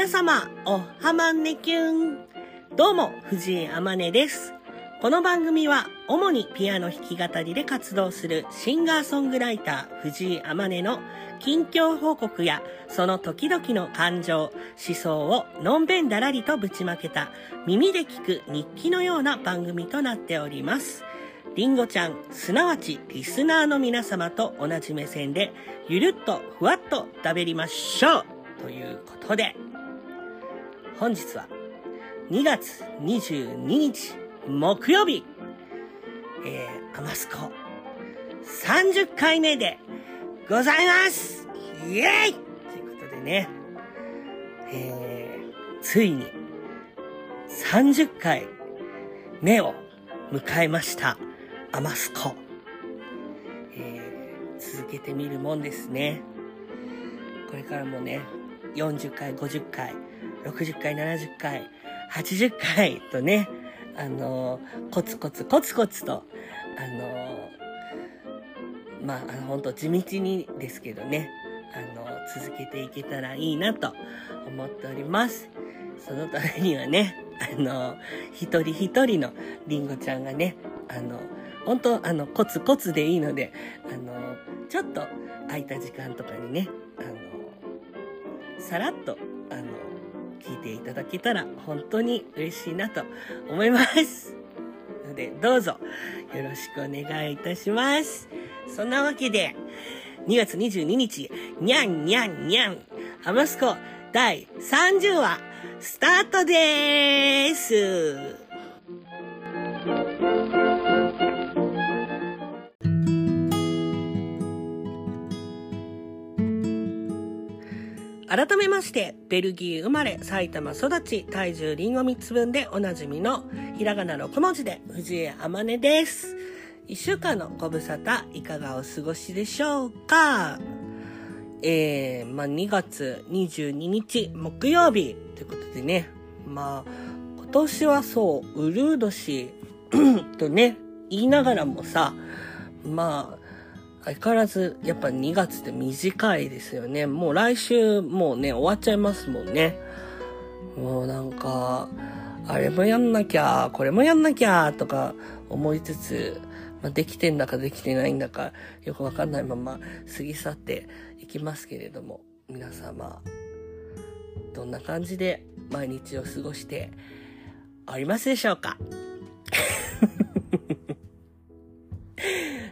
皆様、おはまんねきゅん。どうも、藤井あまねです。この番組は、主にピアノ弾き語りで活動するシンガーソングライター藤井あまねの近況報告や、その時々の感情、思想をのんべんだらりとぶちまけた耳で聞く日記のような番組となっております。りんごちゃん、すなわちリスナーの皆様と同じ目線で、ゆるっとふわっと食べりましょうということで、本日は2月22日木曜日、えー、アマスコ30回目でございますイエーイということでね、えー、ついに30回目を迎えましたアマスコ。えー、続けてみるもんですね。これからもね、40回、50回、60回、70回、80回とね、あの、コツコツ、コツコツと、あの、まあ、あの、本当地道にですけどね、あの、続けていけたらいいなと思っております。そのためにはね、あの一人一人のりんごちゃんがね、あの本当あのコツコツでいいのであのちょっと空いた時間とかにねあのさらっとていただけたら本当に嬉しいなと思いますのでどうぞよろしくお願いいたします。そんなわけで2月22日にゃんにゃんにゃんハマスコ第30話スタートでーす。改めまして、ベルギー生まれ、埼玉育ち、体重リンゴ3つ分でおなじみの、ひらがな6文字で、藤江あまねです。一週間のご無沙汰、いかがお過ごしでしょうか？えー、まあ、2月22日木曜日ということでね、まあ、今年はそう、ウルー年とね、言いながらもさ、まあ、相変わらず、やっぱ2月って短いですよね。もう来週、もうね、終わっちゃいますもんね。もうなんか、あれもやんなきゃ、これもやんなきゃ、とか思いつつ、まあ、できてんだかできてないんだか、よくわかんないまま過ぎ去っていきますけれども、皆様、どんな感じで毎日を過ごしておりますでしょうか？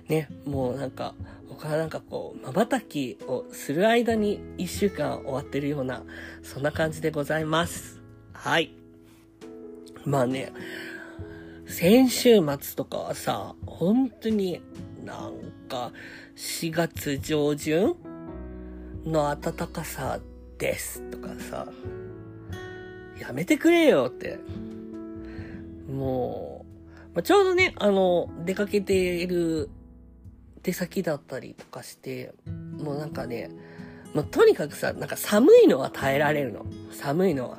ね、もうなんか、他はなんかこう、瞬きをする間に一週間終わってるような、そんな感じでございます。はい。まあね、先週末とかはさ、本当になんか4月上旬の暖かさですとかさ、やめてくれよって。もう、まあ、ちょうどね、あの、出かけている出先だったりとかして、もうなんかね、もうとにかくさ、なんか寒いのは耐えられるの。寒いのは。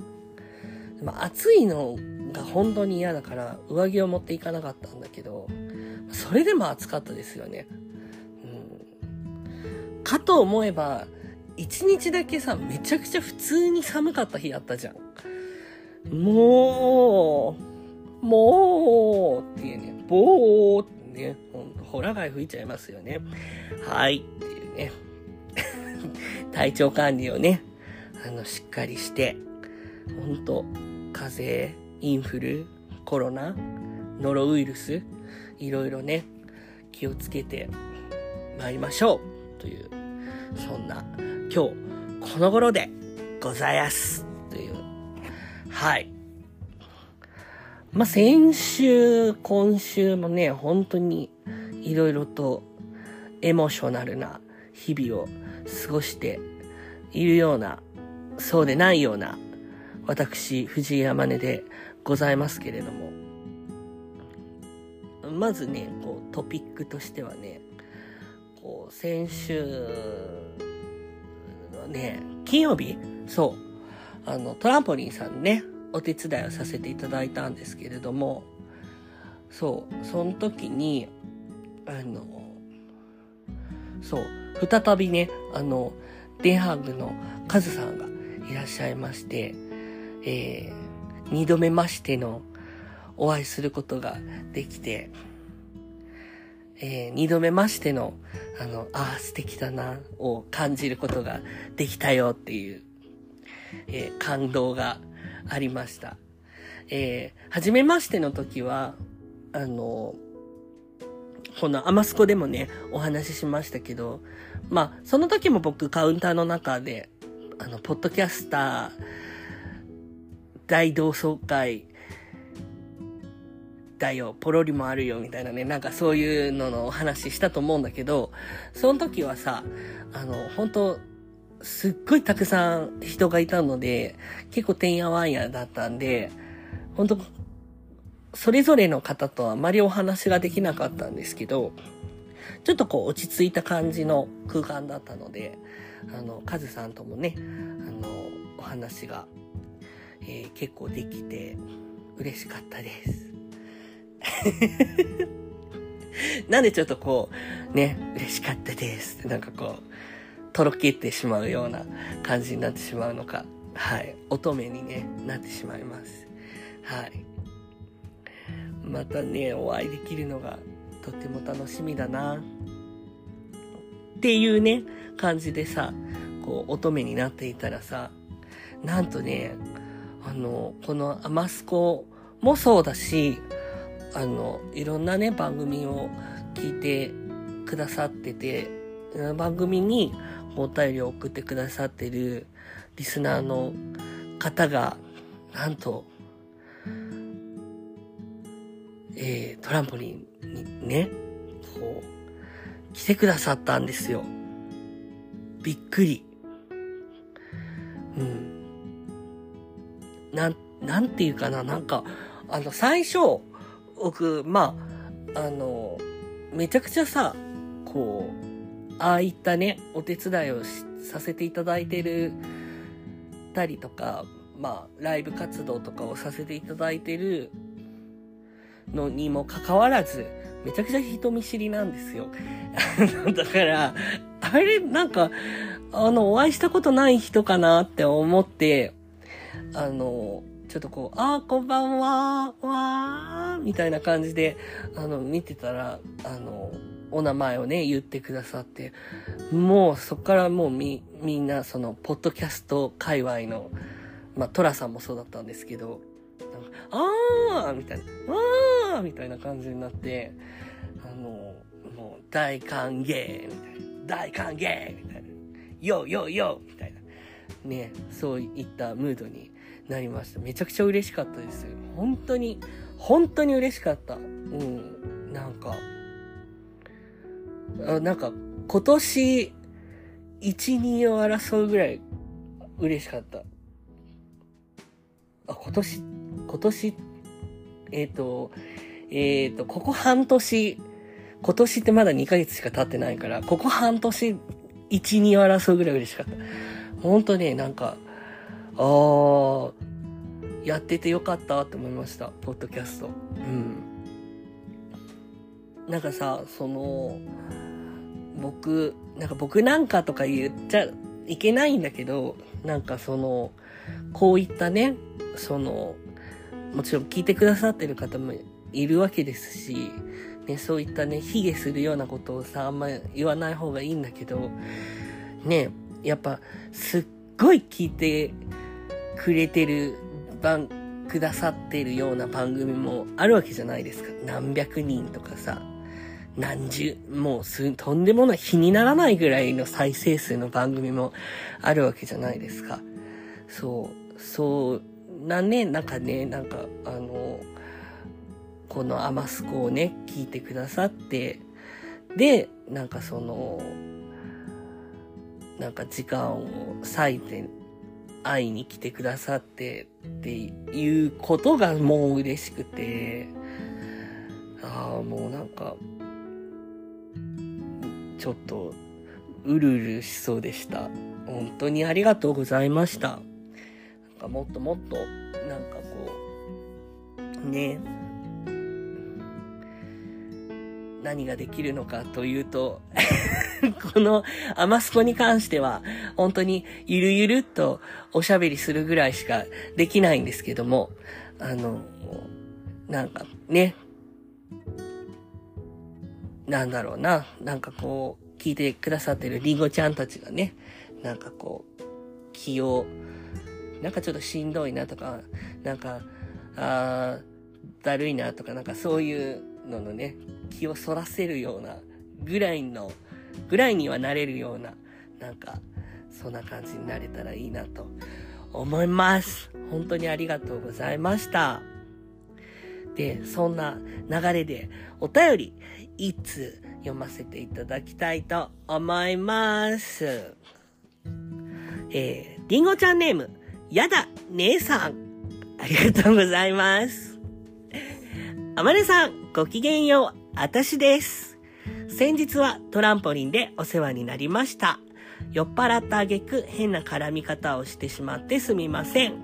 まあ、暑いのが本当に嫌だから上着を持っていかなかったんだけど、それでも暑かったですよね。うん、かと思えば、一日だけさ、めちゃくちゃ普通に寒かった日あったじゃん。もう、もうっていうね、ぼーってね、ほんと、ホラ貝吹いちゃいますよね。はい、っていうね。体調管理をね、あの、しっかりして、ほんと、風邪、インフル、コロナ、ノロウイルス、いろいろね、気をつけて参りましょうという、そんな、今日、この頃でございます。という、はい。まあ、先週、今週もね、本当にいろいろとエモーショナルな日々を過ごしているような、そうでないような、私、藤井山根でございますけれども、まずね、こう、トピックとしてはね、こう、先週のね、金曜日？そう、あの、トランポリンさんね、お手伝いをさせていただいたんですけれども、そう、その時に、あの、そう、再びね、あの、デンハーグのカズさんがいらっしゃいまして、えー、二度目ましてのお会いすることができて、えー、二度目ましての、あの、ああ、素敵だな、を感じることができたよっていう、えー、感動がありました。えー、初めましての時は、あの、このアマスコでもね、お話ししましたけど、まあ、その時も僕カウンターの中で、あの、ポッドキャスター大同窓会だよ、ポロリもあるよ、みたいなね、なんかそういうののお話したと思うんだけど、その時はさ、あの、本当すっごいたくさん人がいたので、結構てんやわんやだったんで、本当それぞれの方とあまりお話ができなかったんですけど、ちょっとこう落ち着いた感じの空間だったので、あの、カズさんともね、あの、お話が、えー、結構できて嬉しかったです。なんでちょっとこう、ね、嬉しかったですなんかこう、とろけてしまうような感じになってしまうのか、はい、乙女にね、なってしまいます。はい。またね、お会いできるのがとても楽しみだな。っていうね、感じでさ、こう、乙女になっていたらさ、なんとね、あの、このアマスコもそうだし、あの、いろんなね、番組を聞いてくださってて、番組にお便りを送ってくださってるリスナーの方が、なんと、えー、トランポリンにね、こう、来てくださったんですよ。びっくり。うん。なん、なんていうかな、なんか、あの、最初、僕、まあ、あの、めちゃくちゃさ、こう、ああいったね、お手伝いをさせていただいてる、たりとか、まあ、ライブ活動とかをさせていただいてるのにもかかわらず、めちゃくちゃ人見知りなんですよ。だから、あれ、なんか、あの、お会いしたことない人かなって思って、あの、ちょっとこう、ああ、こんばんは、わー、みたいな感じで、あの、見てたら、あの、お名前をね、言ってくださって、もうそこからもうみ、みんな、その、ポッドキャスト界隈の、まあ、トラさんもそうだったんですけど、なんかあーみたいな、あーみたいな感じになって、あの、もう、大歓迎みたいな、大歓迎みたいな、よよよみたいな、ね、そういったムードになりました。めちゃくちゃ嬉しかったです。本当に、本当に嬉しかった。うん、なんか、あなんか、今年、1、2を争うぐらい嬉しかった。あ、今年、今年、えっ、ー、と、えっ、ー、と、ここ半年、今年ってまだ2ヶ月しか経ってないから、ここ半年、1、2を争うぐらい嬉しかった。ほんとね、なんか、あー、やっててよかったって思いました。ポッドキャスト。うん。なんかさ、その、僕、なんか僕なんかとか言っちゃいけないんだけど、なんかその、こういったね、その、もちろん聞いてくださってる方もいるわけですし、ね、そういったね、卑下するようなことをさ、あんま言わない方がいいんだけど、ね、やっぱ、すっごい聞いてくれてる番、くださってるような番組もあるわけじゃないですか。何百人とかさ、何十、もうす、とんでもない、日にならないぐらいの再生数の番組もあるわけじゃないですか。そう、そうなね、なんかね、なんか、あの、このアマスコをね、聞いてくださって、で、なんかその、なんか時間を割いて会いに来てくださってっていうことがもう嬉しくて、ああ、もうなんか、ちょっと、うるうるしそうでした。本当にありがとうございました。なんかもっともっと、なんかこう、ね、何ができるのかというと このアマスコに関しては、本当にゆるゆるっとおしゃべりするぐらいしかできないんですけども、あの、なんかね、なんだろうな、なんかこう、聞いてくださってるリンゴちゃんたちがね、なんかこう、気を、なんかちょっとしんどいなとか、なんか、あー、だるいなとか、なんかそういうののね、気をそらせるようなぐらいの、ぐらいにはなれるような、なんか、そんな感じになれたらいいなと思います。本当にありがとうございました。で、そんな流れでお便り、いつ読ませていただきたいと思います。えー、りんごちゃんネーム、やだ、姉さん。ありがとうございます。あまねさん、ごきげんよう、あたしです。先日はトランポリンでお世話になりました。酔っ払った挙句変な絡み方をしてしまってすみません。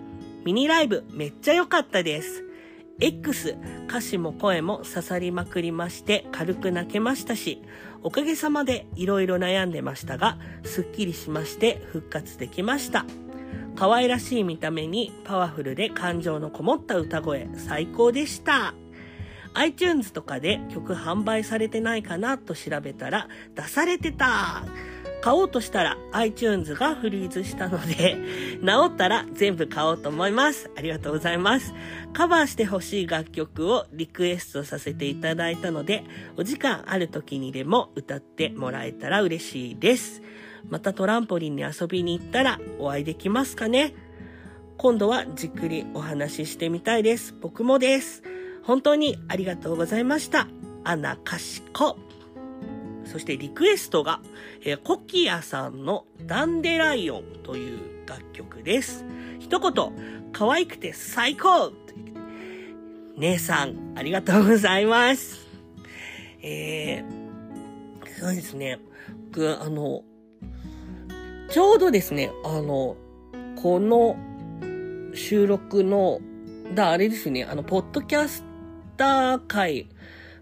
ミニライブめっちゃ良かったです。X 歌詞も声も刺さりまくりまして軽く泣けましたし、おかげさまで色々悩んでましたが、すっきりしまして復活できました。可愛らしい見た目にパワフルで感情のこもった歌声、最高でした。iTunes とかで曲販売されてないかなと調べたら出されてた。買おうとしたら iTunes がフリーズしたので、治ったら全部買おうと思います。ありがとうございます。カバーしてほしい楽曲をリクエストさせていただいたので、お時間ある時にでも歌ってもらえたら嬉しいです。またトランポリンに遊びに行ったらお会いできますかね今度はじっくりお話ししてみたいです。僕もです。本当にありがとうございました。アナカシコ。そしてリクエストが、えー、コキアさんのダンデライオンという楽曲です。一言、可愛くて最高姉さん、ありがとうございます。えー、そうですね。僕、あの、ちょうどですね、あの、この収録の、だ、あれですね、あの、ポッドキャスター会、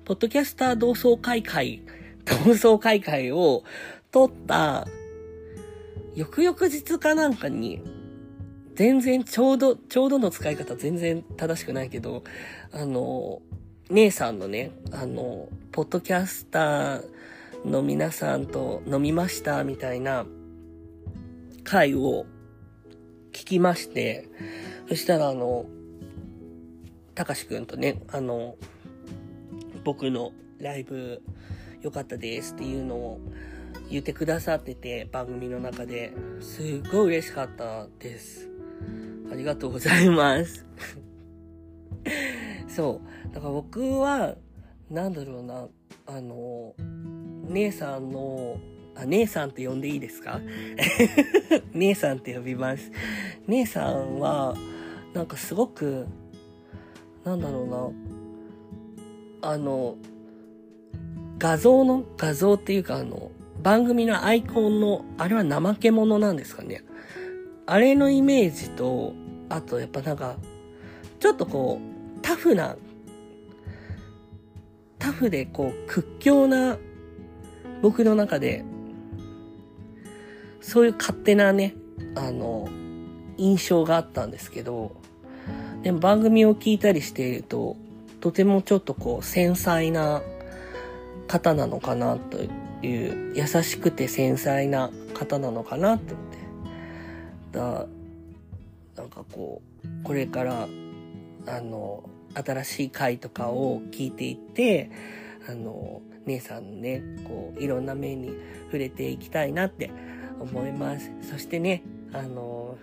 ポッドキャスター同窓会会同窓会会を撮った、翌々日かなんかに、全然ちょうど、ちょうどの使い方全然正しくないけど、あの、姉さんのね、あの、ポッドキャスターの皆さんと飲みましたみたいな回を聞きまして、そしたらあの、たかしくんとね、あの、僕のライブ良かったですっていうのを言ってくださってて、番組の中で、すっごい嬉しかったです。ありがとうございます。そう。だから僕は、なんだろうな、あの、姉さんの、あ、姉さんって呼んでいいですか？姉さんって呼びます。姉さんは、なんかすごく、なんだろうな、あの、画像の、画像っていうかあの、番組のアイコンの、あれは怠け者なんですかね。あれのイメージと、あとやっぱなんか、ちょっとこう、タフな、タフでこう、屈強な、僕の中で、そういう勝手なね、あの、印象があったんですけど、でも番組を聞いたりしていると、とてもちょっとこう、繊細な方なのかなという優しくて繊細な方なのかなって思って。だなんかこうこれからあの新しい回とかを聞いていってあの姉さんのねこういろんな面に触れていきたいなって思います。そしてねあの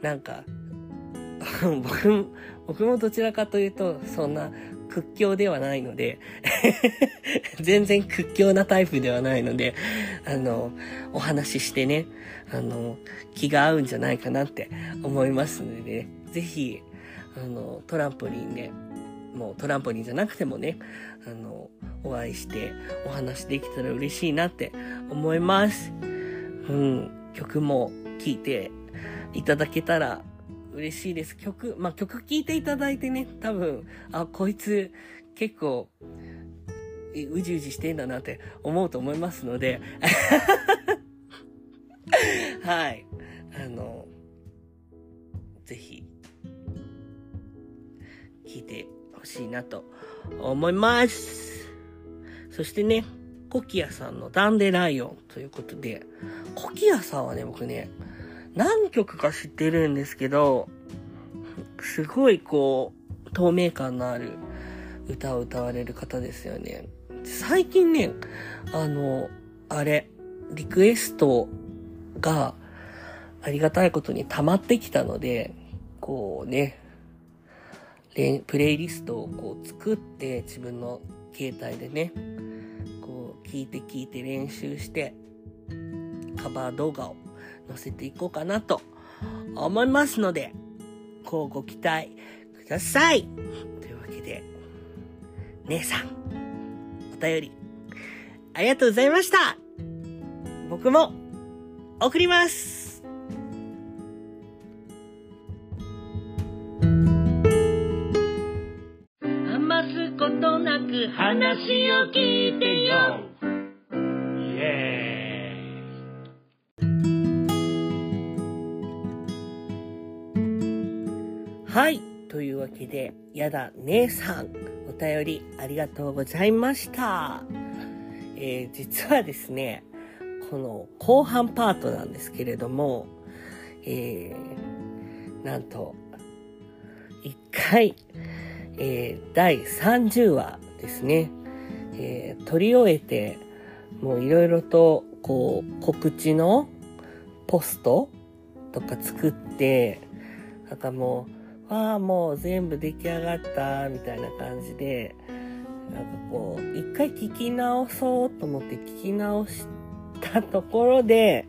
なんか 僕僕もどちらかというとそんな屈強ではないので 全然屈強なタイプではないので、あの、お話ししてね、あの、気が合うんじゃないかなって思いますのでね、ぜひ、あの、トランポリンで、もうトランポリンじゃなくてもね、あの、お会いしてお話できたら嬉しいなって思います。うん、曲も聴いていただけたら嬉しいです。曲、まあ、曲聴いていただいてね、多分、あ、こいつ結構うじうじしてんだなって思うと思いますので、はい。あの、ぜひ、聞いてほしいなと思います。そしてね、コキアさんのダンデライオンということで、コキアさんはね、僕ね、何曲か知ってるんですけど、すごいこう、透明感のある歌を歌われる方ですよね。最近ね、あの、あれ、リクエストがありがたいことに溜まってきたので、こうね、プレイリストをこう作って自分の携帯でね、こう聞いて聞いて練習してカバー動画を載せていこうかなと思いますので、こうご期待ください。というわけで、姉さん、お便り、ありがとうございました。僕も、送ります。余すことなく話を聞いてよ。はい。というわけで、やだ姉さん、お便りありがとうございました。えー、実はですね、この後半パートなんですけれども、えー、なんと、一回、えー、第30話ですね、えー、撮り終えて、もういろいろと、こう、告知のポストとか作って、なんかもう、ああ、もう全部出来上がった、みたいな感じで、なんかこう、一回聞き直そうと思って聞き直したところで、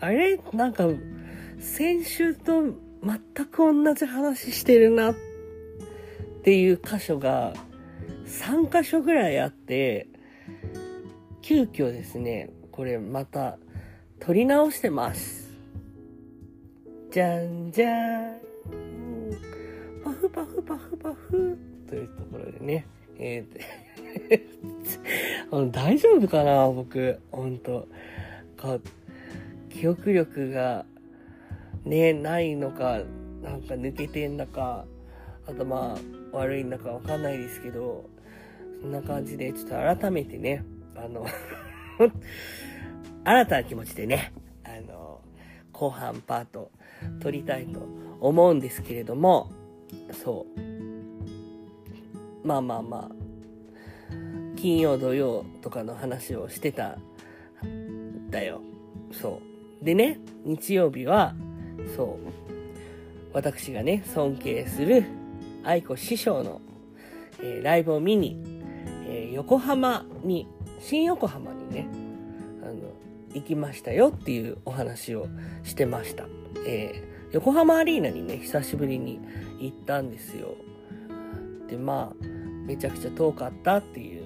あれ？なんか、先週と全く同じ話してるなっていう箇所が3箇所ぐらいあって、急遽ですね、これまた撮り直してます。じゃんじゃーん。パフパフパフというところでね、えー、大丈夫かな僕、ほんと。か、記憶力がね、ないのか、なんか抜けてんだか、あとまあ、悪いんだかわかんないですけど、そんな感じで、ちょっと改めてね、あの 新たな気持ちでね、あの、後半パート撮りたいと思うんですけれども、そう。まあまあまあ。金曜土曜とかの話をしてただよ。そう。でね日曜日はそう。私がね尊敬する愛子師匠の、えー、ライブを見に、えー、横浜に新横浜にねあの行きましたよっていうお話をしてました、えー、横浜アリーナにね久しぶりに行ったんですよ。で、まあ、めちゃくちゃ遠かったっていう。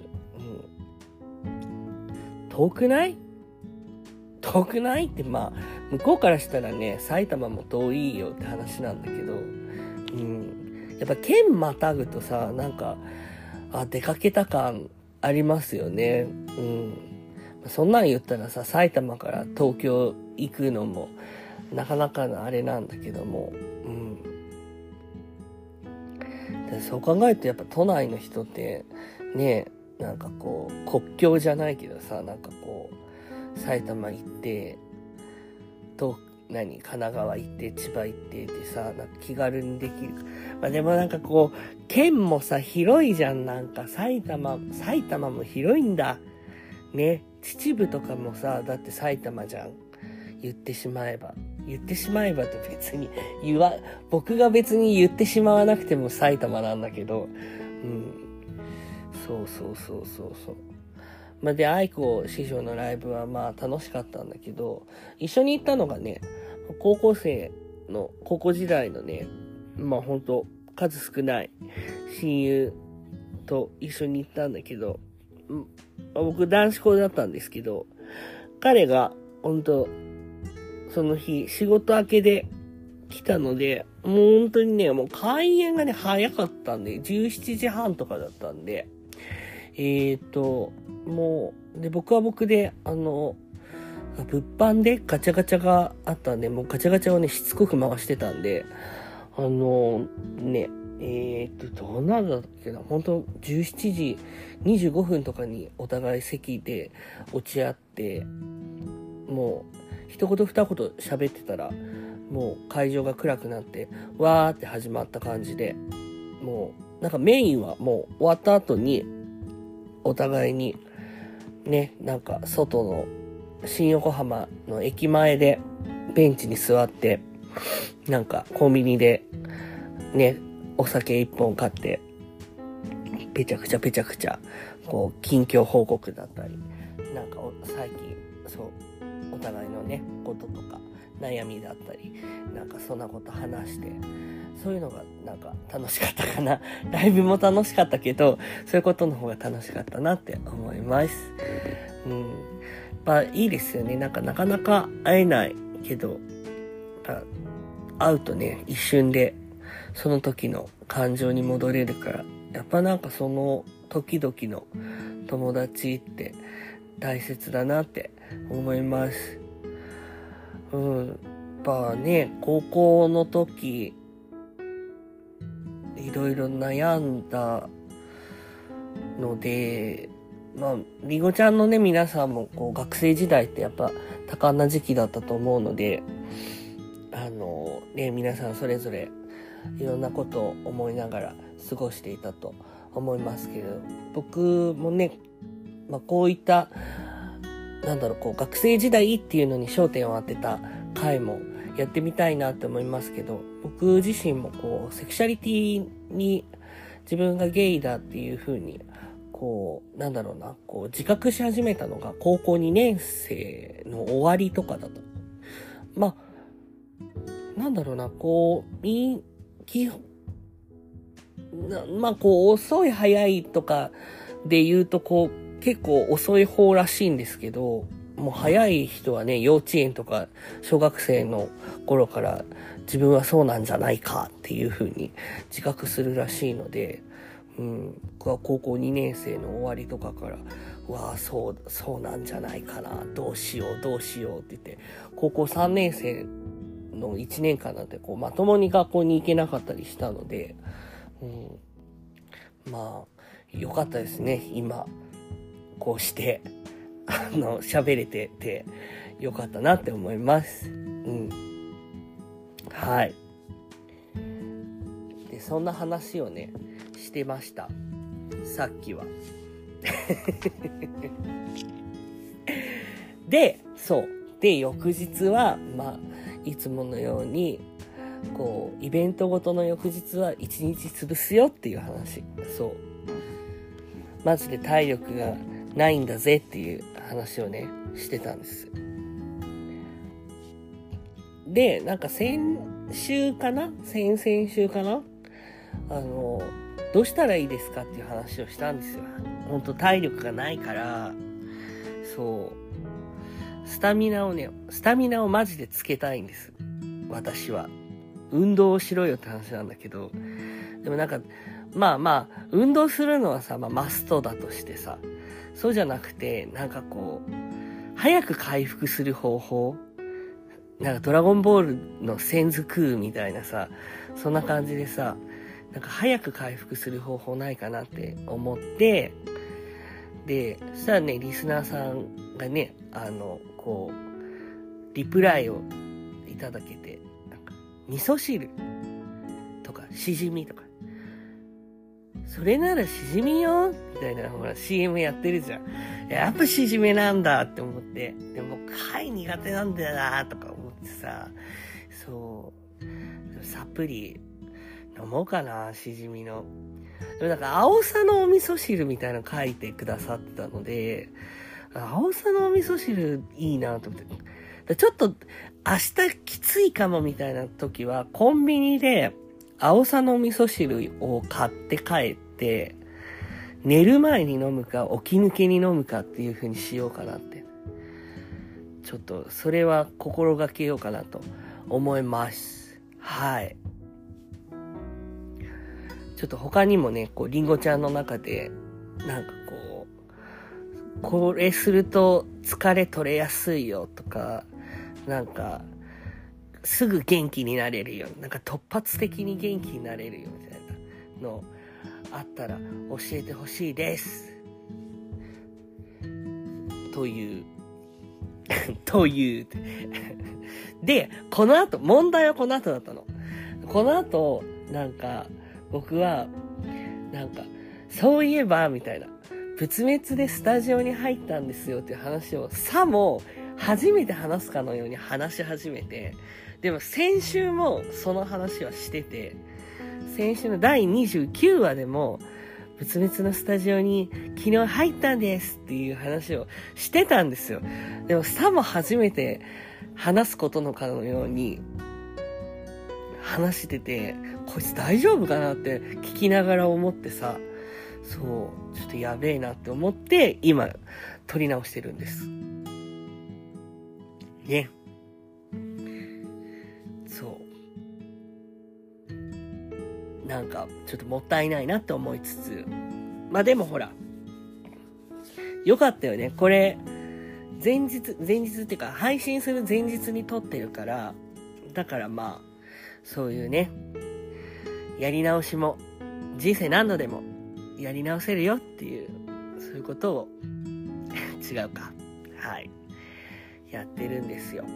うん、遠くない？遠くない？ってまあ、向こうからしたらね、埼玉も遠いよって話なんだけど、うん。やっぱ県またぐとさ、なんか、あ、出かけた感ありますよね。うん。そんなん言ったらさ、埼玉から東京行くのも、なかなかのあれなんだけども、うん。でそう考えるとやっぱ都内の人ってねなんかこう国境じゃないけどさなんかこう埼玉行ってと何神奈川行って千葉行ってってさなんか気軽にできる。まあでもなんかこう県もさ広いじゃん。なんか埼玉埼玉も広いんだ。ね秩父とかもさだって埼玉じゃん。言ってしまえば。言ってしまえばって別に言わ、僕が別に言ってしまわなくても埼玉なんだけど、うん。そうそうそうそうそう。まあ、で、愛子師匠のライブはまあ楽しかったんだけど、一緒に行ったのがね、高校生の、高校時代のね、まあ本当数少ない親友と一緒に行ったんだけど、僕男子校だったんですけど、彼が本当その日、仕事明けで来たので、もう本当にね、もう開演がね、早かったんで、17時半とかだったんで、えっ、ー、と、もう、で、僕は僕で、あの、物販でガチャガチャがあったんで、もうガチャガチャをね、しつこく回してたんで、あの、ね、えー、っと、どうなんだっけな、本当17時25分とかにお互い席で落ち合って、もう、一言二言喋ってたら、もう会場が暗くなって、わーって始まった感じで、もう、なんかメインはもう終わった後に、お互いに、ね、なんか外の新横浜の駅前でベンチに座って、なんかコンビニでね、お酒一本買って、ぺちゃくちゃぺちゃくちゃ、こう、近況報告だったり、なんか最近、そう、ね、こととか、悩みだったり、なんかそんなこと話して、そういうのがなんか楽しかったかな。ライブも楽しかったけど、そういうことの方が楽しかったなって思います。うん。まあいいですよね。なんかなかなか会えないけど、会うとね、一瞬でその時の感情に戻れるから、やっぱなんかその時々の友達って大切だなって思います。うん。やっぱね、高校の時、いろいろ悩んだので、まあ、りごちゃんのね、皆さんもこう学生時代ってやっぱ多感な時期だったと思うので、あの、ね、皆さんそれぞれいろんなことを思いながら過ごしていたと思いますけど、僕もね、まあ、こういった、なんだろう、こう学生時代っていうのに焦点を当てた回もやってみたいなって思いますけど、僕自身もこう、セクシャリティに自分がゲイだっていう風にこう、なんだろうな、こう、自覚し始めたのが高校2年生の終わりとかだと。まあ、なんだろうな、こう、い、基本、まあ、こう、遅い早いとかで言うと、こう、結構遅い方らしいんですけど、もう早い人はね、幼稚園とか小学生の頃から自分はそうなんじゃないかっていう風に自覚するらしいので、うん、僕は高校2年生の終わりとかから、うわあ、そう、そうなんじゃないかな、どうしよう、どうしようって言って、高校3年生の1年間なんて、こう、まともに学校に行けなかったりしたので、うん、まあ、よかったですね、今、こうして、あの、喋れてて、よかったなって思います。うん。はい。で、そんな話をね、してました。さっきは。で、そう。で、翌日は、まあ、いつものように、こう、イベントごとの翌日は一日潰すよっていう話。そう。マジで体力がないんだぜっていう話をね、してたんです。で、なんか先週かな？先々週かな？あの、どうしたらいいですかっていう話をしたんですよ。ほんと体力がないから、そう、スタミナをね、スタミナをマジでつけたいんです。私は。運動をしろよって話なんだけど、でもなんか、まあまあ、運動するのはさ、まあマストだとしてさ、そうじゃなくて、なんかこう、早く回復する方法なんかドラゴンボールのセンズクーみたいなさ、そんな感じでさ、なんか早く回復する方法ないかなって思って、で、そしたらね、リスナーさんがね、あの、こう、リプライをいただけて、なんか、味噌汁とか、しじみとか、それならしじみよみたいな、ほら、CM やってるじゃん。やっぱしじみなんだって思って、でも、貝苦手なんだよなとか思ってさ、そう、サプリ飲もうかな、しじみの。でもなんか、青さのお味噌汁みたいなの書いてくださってたので、青さのお味噌汁いいなと思って。ちょっと、明日きついかもみたいな時は、コンビニで、青さの味噌汁を買って帰って、寝る前に飲むか、起き抜けに飲むかっていう風にしようかなって。ちょっと、それは心がけようかなと思います。はい。ちょっと他にもね、こう、りんごちゃんの中で、なんかこうこれすると疲れ取れやすいよとか、なんか、すぐ元気になれるよう。なんか突発的に元気になれるよみたいなのあったら教えてほしいです。という。という。で、この後、問題はこの後だったの。この後、なんか、僕は、なんか、そういえば、みたいな。仏滅でスタジオに入ったんですよっていう話を、さも、初めて話すかのように話し始めて、でも先週もその話はしてて、先週の第29話でも、仏滅のスタジオに昨日入ったんですっていう話をしてたんですよ。でもさも初めて話すことのかのように話してて、こいつ大丈夫かなって聞きながら思ってさ、そう、ちょっとやべえなって思って、今、撮り直してるんです。ね。なんか、ちょっともったいないなって思いつつ、まあでもほら、よかったよね。これ、前日、前日っていうか、配信する前日に撮ってるから、だからまあ、そういうね、やり直しも、人生何度でもやり直せるよっていう、そういうことを 違うか。はい。やってるんですよ。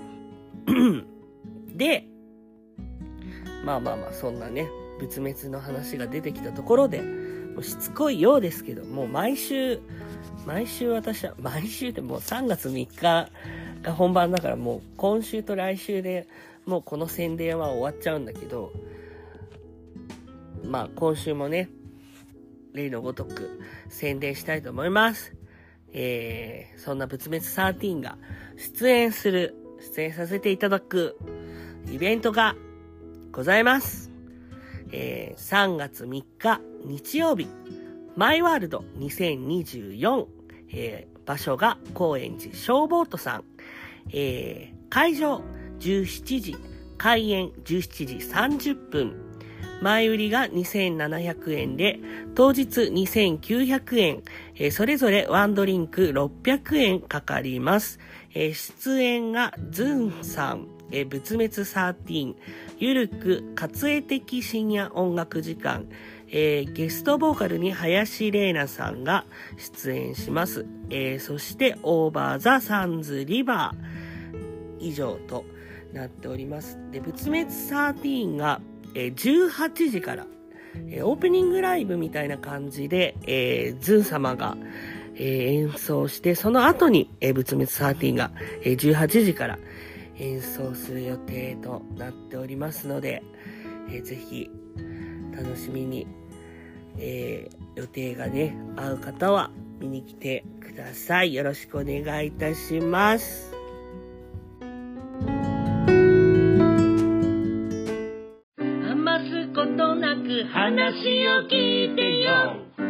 で、まあまあまあ、そんなね、仏滅の話が出てきたところで、もうしつこいようですけど、もう毎週、毎週私は、毎週ってもう3月3日が本番だからもう今週と来週でもうこの宣伝は終わっちゃうんだけど、まあ今週もね、例のごとく宣伝したいと思います。えー、そんな仏滅13が出演する、出演させていただくイベントがございます。えー、3月3日日曜日、マイワールド2024、えー、場所が高円寺消防都さん、えー、会場17時、開演17時30分、前売りが2700円で、当日2900円、えー、それぞれワンドリンク600円かかります。えー、出演がズンさん、えー、仏滅13、ゆるく、活営的深夜音楽時間、えー、ゲストボーカルに林玲奈さんが出演します。えー、そして、オーバーザサンズリバー以上となっております。で、仏滅13がえー、18時から、えー、オープニングライブみたいな感じで、えー、ズン様が、えー、演奏して、その後に、えー、仏滅13が、えー、18時から演奏する予定となっておりますので、えー、ぜひ、楽しみに、えー、予定がね、合う方は見に来てください。よろしくお願いいたします。話を聞いてよ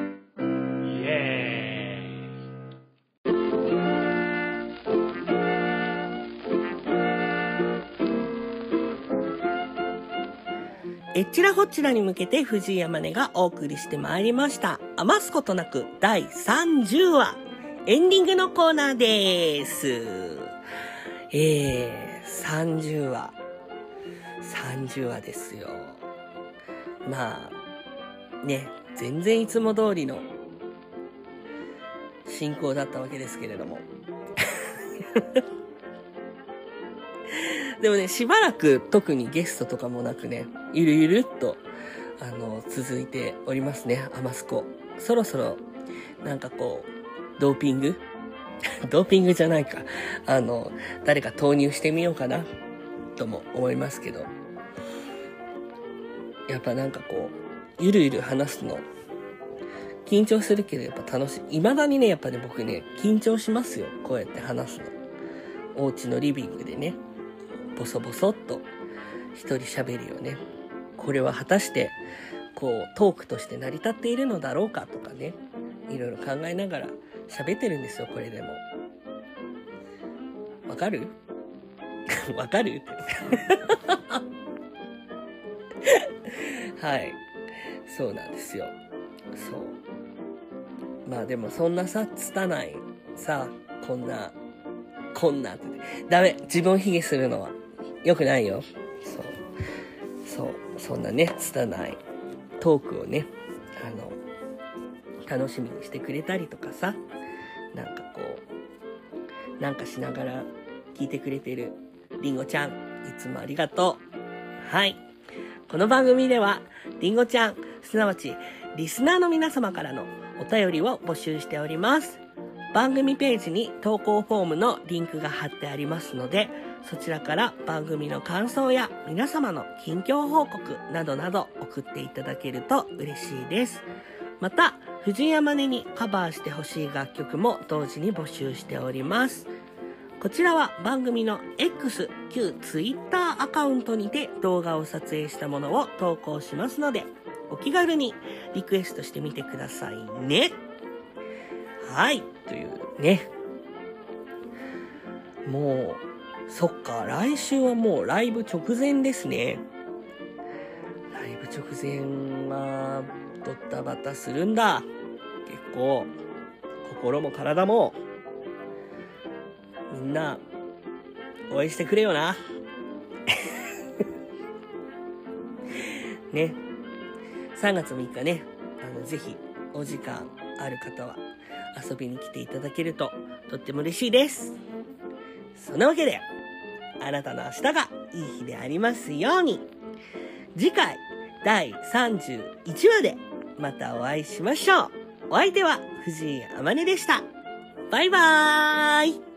えちらほちらに向けて藤井山根がお送りしてまいりました。余すことなく第30話、エンディングのコーナーです。えー、30話。30話ですよ。まあ、ね、全然いつも通りの進行だったわけですけれども。でもね、しばらく特にゲストとかもなくね、ゆるゆるっと、あの、続いておりますね、アマスコ。そろそろ、なんかこう、ドーピング？ドーピングじゃないか。あの、誰か投入してみようかな、とも思いますけど。やっぱなんかこう、ゆるゆる話すの、緊張するけどやっぱ楽しい。未だにね、やっぱね、僕ね、緊張しますよ。こうやって話すの。お家のリビングでね、ボソボソっと一人喋るよね。これは果たして、こう、トークとして成り立っているのだろうかとかね、いろいろ考えながら喋ってるんですよ、これでも。わかる？わかる？はい。そうなんですよ。そう。まあでもそんなさ、つたないさ、こんな、こんなって。ダメ。自分卑下するのは良くないよ。そう。そう。そんなね、拙いトークをね、あの、楽しみにしてくれたりとかさ、なんかこう、なんかしながら聞いてくれてるりんごちゃん、いつもありがとう。はい。この番組では、りんごちゃん、すなわち、リスナーの皆様からのお便りを募集しております。番組ページに投稿フォームのリンクが貼ってありますので、そちらから番組の感想や皆様の近況報告などなど送っていただけると嬉しいです。また、藤山根にカバーしてほしい楽曲も同時に募集しております。こちらは番組の X、旧 Twitter アカウントにて動画を撮影したものを投稿しますので、お気軽にリクエストしてみてくださいね。はい、というね。もう、そっか、来週はもうライブ直前ですね。ライブ直前は、ドッタバタするんだ。結構、心も体も、みんな、応援してくれよな。ね。3月3日ね、あの、ぜひ、お時間ある方は、遊びに来ていただけると、とっても嬉しいです。そんなわけで、あなたの明日がいい日でありますように。次回、第31話で、またお会いしましょう。お相手は、藤井あまねでした。バイバーイ